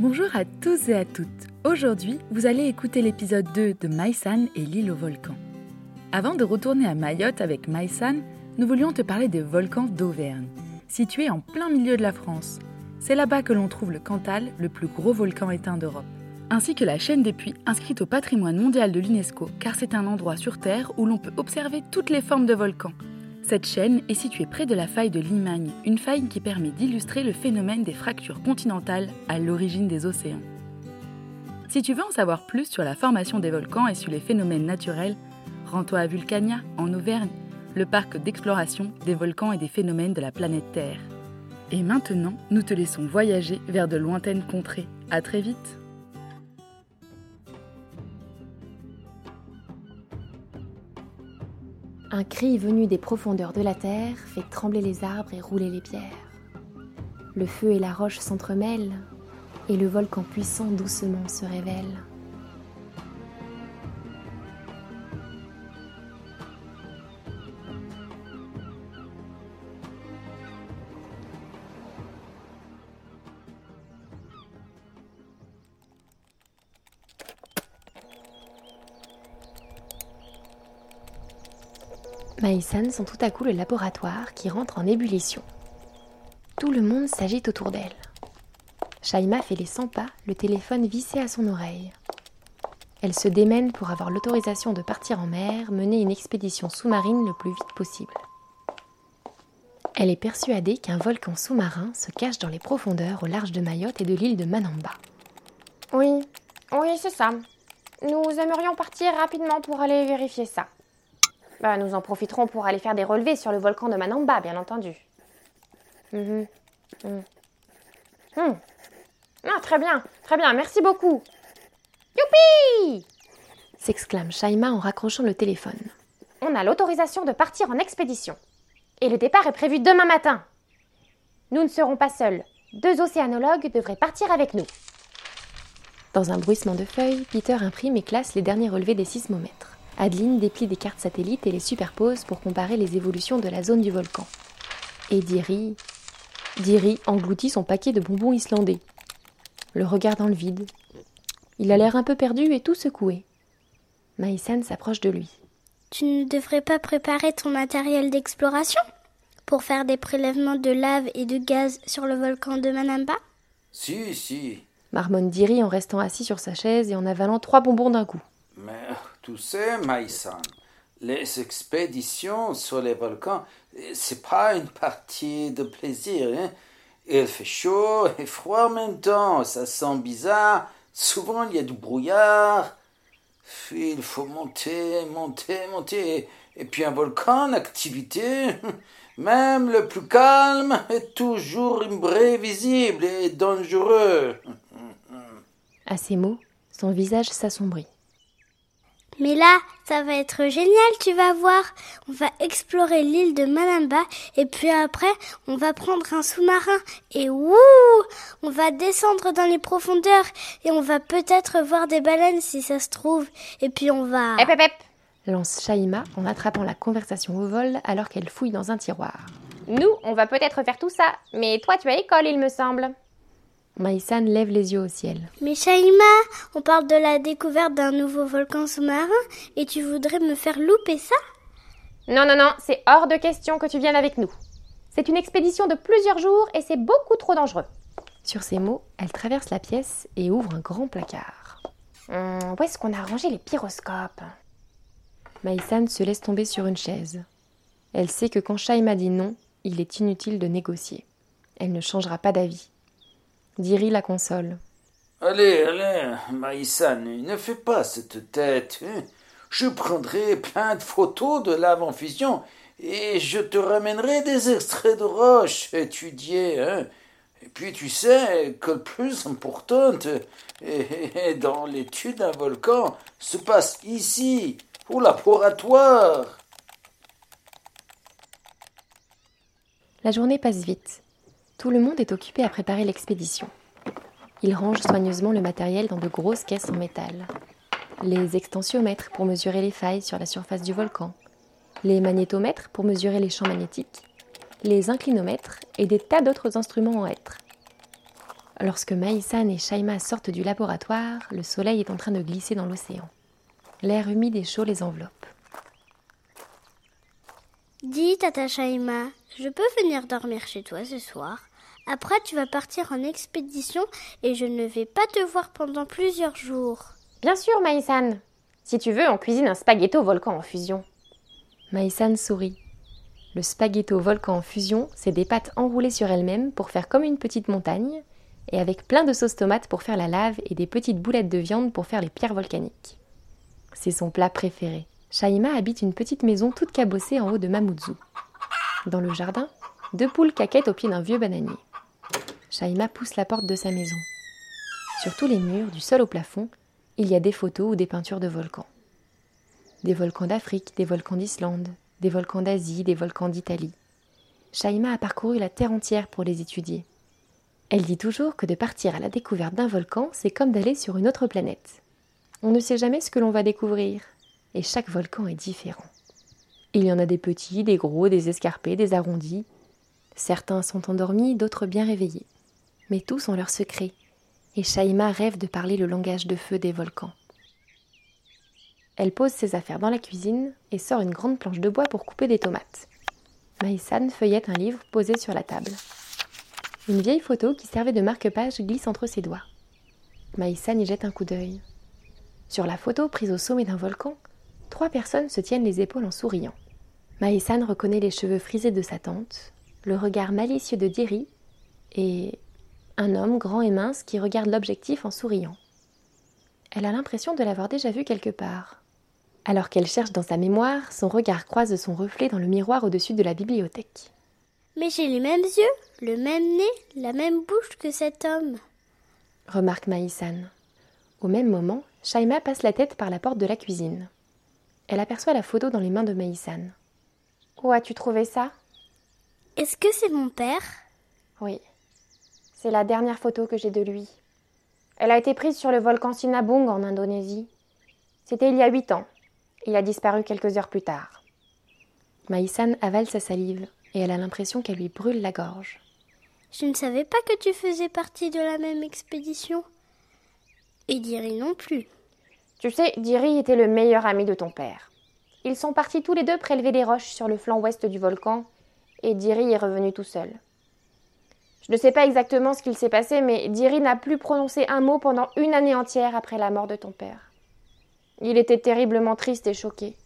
Bonjour à tous et à toutes. Aujourd'hui, vous allez écouter l'épisode 2 de Maïsan et l'île au volcan. Avant de retourner à Mayotte avec Maïsan, nous voulions te parler des volcans d'Auvergne, situés en plein milieu de la France. C'est là-bas que l'on trouve le Cantal, le plus gros volcan éteint d'Europe, ainsi que la chaîne des puits inscrite au patrimoine mondial de l'UNESCO, car c'est un endroit sur Terre où l'on peut observer toutes les formes de volcans. Cette chaîne est située près de la faille de Limagne, une faille qui permet d'illustrer le phénomène des fractures continentales à l'origine des océans. Si tu veux en savoir plus sur la formation des volcans et sur les phénomènes naturels, rends-toi à Vulcania, en Auvergne, le parc d'exploration des volcans et des phénomènes de la planète Terre. Et maintenant, nous te laissons voyager vers de lointaines contrées. À très vite! Un cri venu des profondeurs de la terre fait trembler les arbres et rouler les pierres. Le feu et la roche s'entremêlent, et le volcan puissant doucement se révèle. Maïsan sent tout à coup le laboratoire qui rentre en ébullition. Tout le monde s'agite autour d'elle. Shaima fait les 100 pas, le téléphone vissé à son oreille. Elle se démène pour avoir l'autorisation de partir en mer, mener une expédition sous-marine le plus vite possible. Elle est persuadée qu'un volcan sous-marin se cache dans les profondeurs au large de Mayotte et de l'île de Manamba. Oui, oui, c'est ça. Nous aimerions partir rapidement pour aller vérifier ça. Bah, nous en profiterons pour aller faire des relevés sur le volcan de Manamba, bien entendu. Mhm. Mhm. Hmm. Ah, très bien, très bien, merci beaucoup. Youpi s'exclame Shaima en raccrochant le téléphone. On a l'autorisation de partir en expédition. Et le départ est prévu demain matin. Nous ne serons pas seuls. Deux océanologues devraient partir avec nous. Dans un bruissement de feuilles, Peter imprime et classe les derniers relevés des sismomètres. Adeline déplie des cartes satellites et les superpose pour comparer les évolutions de la zone du volcan. Et Diri. Diri engloutit son paquet de bonbons islandais. Le regard dans le vide. Il a l'air un peu perdu et tout secoué. Maïsan s'approche de lui. Tu ne devrais pas préparer ton matériel d'exploration pour faire des prélèvements de lave et de gaz sur le volcan de Manamba? Si, si. Marmonne Diri en restant assis sur sa chaise et en avalant trois bonbons d'un coup. Mais tu sais, Maïsan, les expéditions sur les volcans, c'est pas une partie de plaisir. Hein? Il fait chaud et froid en même temps, ça sent bizarre. Souvent, il y a du brouillard. Il faut monter, monter, monter. Et puis, un volcan en activité, même le plus calme, est toujours imprévisible et dangereux. À ces mots, son visage s'assombrit. Mais là, ça va être génial, tu vas voir. On va explorer l'île de Manamba et puis après, on va prendre un sous-marin et wouh, on va descendre dans les profondeurs et on va peut-être voir des baleines si ça se trouve. Et puis on va... Hep, hep, hep. Lance Shaima en attrapant la conversation au vol alors qu'elle fouille dans un tiroir. Nous, on va peut-être faire tout ça, mais toi, tu as école, il me semble. Maïsan lève les yeux au ciel. Mais Shaima, on parle de la découverte d'un nouveau volcan sous-marin et tu voudrais me faire louper ça? Non, non, non, c'est hors de question que tu viennes avec nous. C'est une expédition de plusieurs jours et c'est beaucoup trop dangereux. Sur ces mots, elle traverse la pièce et ouvre un grand placard. Hum, où est-ce qu'on a rangé les pyroscopes? Maïsan se laisse tomber sur une chaise. Elle sait que quand Shaima dit non, il est inutile de négocier. Elle ne changera pas d'avis. Diri la console. Allez, allez, Maïsan, ne fais pas cette tête. hein. Je prendrai plein de photos de lave en fusion et je te ramènerai des extraits de roches étudiés. Hein. Et puis tu sais que le plus important eh, dans l'étude d'un volcan se passe ici, au laboratoire. La journée passe vite. Tout le monde est occupé à préparer l'expédition. Ils rangent soigneusement le matériel dans de grosses caisses en métal. Les extensiomètres pour mesurer les failles sur la surface du volcan, les magnétomètres pour mesurer les champs magnétiques, les inclinomètres et des tas d'autres instruments en hêtre. Lorsque Maïsan et Shaima sortent du laboratoire, le soleil est en train de glisser dans l'océan. L'air humide et chaud les enveloppe. Dis, Tata Shaima, je peux venir dormir chez toi ce soir Après, tu vas partir en expédition et je ne vais pas te voir pendant plusieurs jours. Bien sûr, Maïsan. Si tu veux, on cuisine un spaghetto volcan en fusion. Maïsan sourit. Le spaghetto volcan en fusion, c'est des pâtes enroulées sur elles-mêmes pour faire comme une petite montagne, et avec plein de sauce tomate pour faire la lave et des petites boulettes de viande pour faire les pierres volcaniques. C'est son plat préféré. Shaima habite une petite maison toute cabossée en haut de Mamoudzou. Dans le jardin, deux poules caquettent au pied d'un vieux bananier. Shaima pousse la porte de sa maison. Sur tous les murs, du sol au plafond, il y a des photos ou des peintures de volcans. Des volcans d'Afrique, des volcans d'Islande, des volcans d'Asie, des volcans d'Italie. Shaima a parcouru la terre entière pour les étudier. Elle dit toujours que de partir à la découverte d'un volcan, c'est comme d'aller sur une autre planète. On ne sait jamais ce que l'on va découvrir, et chaque volcan est différent. Il y en a des petits, des gros, des escarpés, des arrondis. Certains sont endormis, d'autres bien réveillés. Mais tous ont leurs secrets, et Shaima rêve de parler le langage de feu des volcans. Elle pose ses affaires dans la cuisine et sort une grande planche de bois pour couper des tomates. Maïsan feuillette un livre posé sur la table. Une vieille photo qui servait de marque-page glisse entre ses doigts. Maïsan y jette un coup d'œil. Sur la photo prise au sommet d'un volcan, trois personnes se tiennent les épaules en souriant. Maïsan reconnaît les cheveux frisés de sa tante, le regard malicieux de Diri et un homme grand et mince qui regarde l'objectif en souriant. Elle a l'impression de l'avoir déjà vu quelque part. Alors qu'elle cherche dans sa mémoire, son regard croise son reflet dans le miroir au-dessus de la bibliothèque. Mais j'ai les mêmes yeux, le même nez, la même bouche que cet homme. Remarque Maïsan. Au même moment, Shaima passe la tête par la porte de la cuisine. Elle aperçoit la photo dans les mains de Maïsan. Où as-tu trouvé ça? Est-ce que c'est mon père? Oui. C'est la dernière photo que j'ai de lui. Elle a été prise sur le volcan Sinabung en Indonésie. C'était il y a huit ans. Il a disparu quelques heures plus tard. Maïsan avale sa salive et elle a l'impression qu'elle lui brûle la gorge. Je ne savais pas que tu faisais partie de la même expédition. Et Diri non plus. Tu sais, Diri était le meilleur ami de ton père. Ils sont partis tous les deux prélever des roches sur le flanc ouest du volcan, et Diri est revenu tout seul. Je ne sais pas exactement ce qu'il s'est passé, mais Diri n'a plus prononcé un mot pendant une année entière après la mort de ton père. Il était terriblement triste et choqué.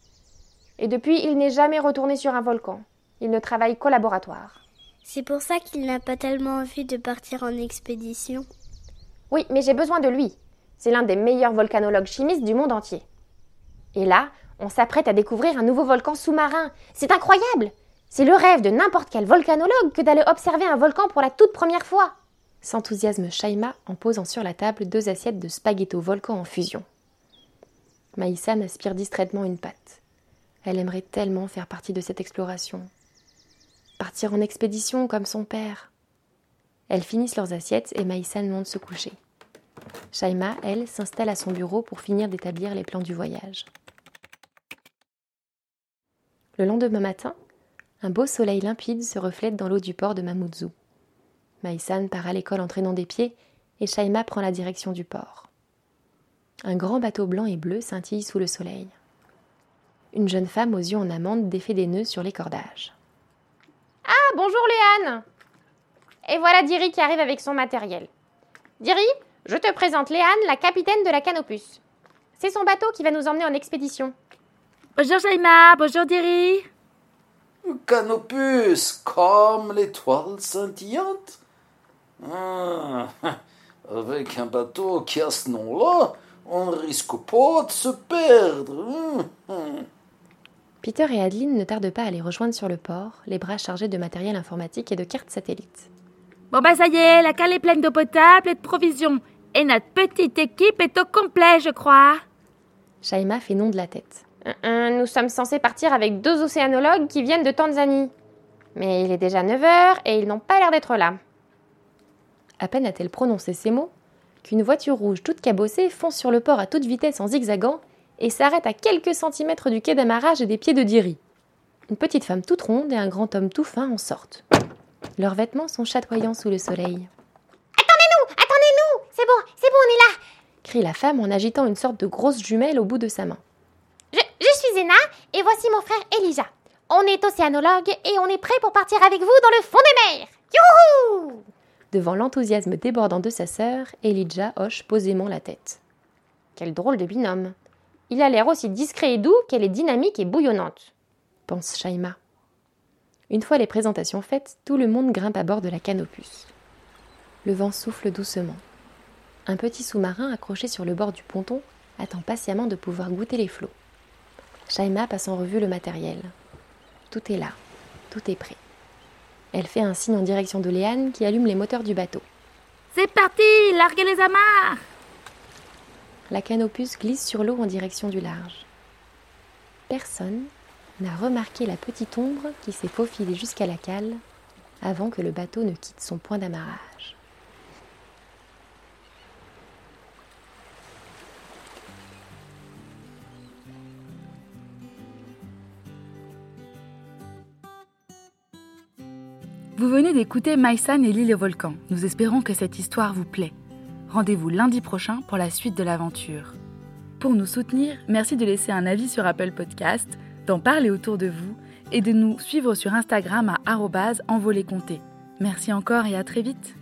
Et depuis, il n'est jamais retourné sur un volcan. Il ne travaille qu'au laboratoire. C'est pour ça qu'il n'a pas tellement envie de partir en expédition. Oui, mais j'ai besoin de lui. C'est l'un des meilleurs volcanologues chimistes du monde entier. Et là, on s'apprête à découvrir un nouveau volcan sous-marin. C'est incroyable c'est le rêve de n'importe quel volcanologue que d'aller observer un volcan pour la toute première fois. S'enthousiasme Shaima en posant sur la table deux assiettes de spaghetto volcan en fusion. Maïsan aspire distraitement une pâte. Elle aimerait tellement faire partie de cette exploration. Partir en expédition comme son père. Elles finissent leurs assiettes et Maïsan monte se coucher. Shaima, elle, s'installe à son bureau pour finir d'établir les plans du voyage. Le lendemain matin, un beau soleil limpide se reflète dans l'eau du port de Mamoudzou. Maïsan part à l'école en traînant des pieds et Shaima prend la direction du port. Un grand bateau blanc et bleu scintille sous le soleil. Une jeune femme aux yeux en amande défait des nœuds sur les cordages. Ah, bonjour Léane Et voilà Diri qui arrive avec son matériel. Diri, je te présente Léane, la capitaine de la Canopus. C'est son bateau qui va nous emmener en expédition. Bonjour Shaima, bonjour Diri. Canopus, comme l'étoile scintillante. Ah, avec un bateau qui a ce nom-là, on ne risque pas de se perdre. Peter et Adeline ne tardent pas à les rejoindre sur le port, les bras chargés de matériel informatique et de cartes satellites. Bon bah ça y est, la cale est pleine d'eau potable et de provisions. Et notre petite équipe est au complet, je crois. Shaima fait non de la tête. Nous sommes censés partir avec deux océanologues qui viennent de Tanzanie. Mais il est déjà 9 heures et ils n'ont pas l'air d'être là. À peine a-t-elle prononcé ces mots qu'une voiture rouge toute cabossée fonce sur le port à toute vitesse en zigzagant et s'arrête à quelques centimètres du quai d'amarrage et des pieds de Diri. Une petite femme toute ronde et un grand homme tout fin en sortent. Leurs vêtements sont chatoyants sous le soleil. Attendez-nous crie la femme en agitant une sorte de grosse jumelle au bout de sa main. Je, je suis Zena et voici mon frère Elijah. On est océanologue et on est prêt pour partir avec vous dans le fond des mers. Youhou Devant l'enthousiasme débordant de sa sœur, Elijah hoche posément la tête. Quel drôle de binôme. Il a l'air aussi discret et doux qu'elle est dynamique et bouillonnante, pense Shaima. Une fois les présentations faites, tout le monde grimpe à bord de la canopus. Le vent souffle doucement. Un petit sous-marin accroché sur le bord du ponton attend patiemment de pouvoir goûter les flots. Shaima passe en revue le matériel. Tout est là, tout est prêt. Elle fait un signe en direction de Léane qui allume les moteurs du bateau. C'est parti, larguez les amarres La canopus glisse sur l'eau en direction du large. Personne n'a remarqué la petite ombre qui s'est faufilée jusqu'à la cale avant que le bateau ne quitte son point d'amarrage. D'écouter Maïsan et l'île volcan. Nous espérons que cette histoire vous plaît. Rendez-vous lundi prochain pour la suite de l'aventure. Pour nous soutenir, merci de laisser un avis sur Apple Podcast, d'en parler autour de vous et de nous suivre sur Instagram à envoléconté. Merci encore et à très vite.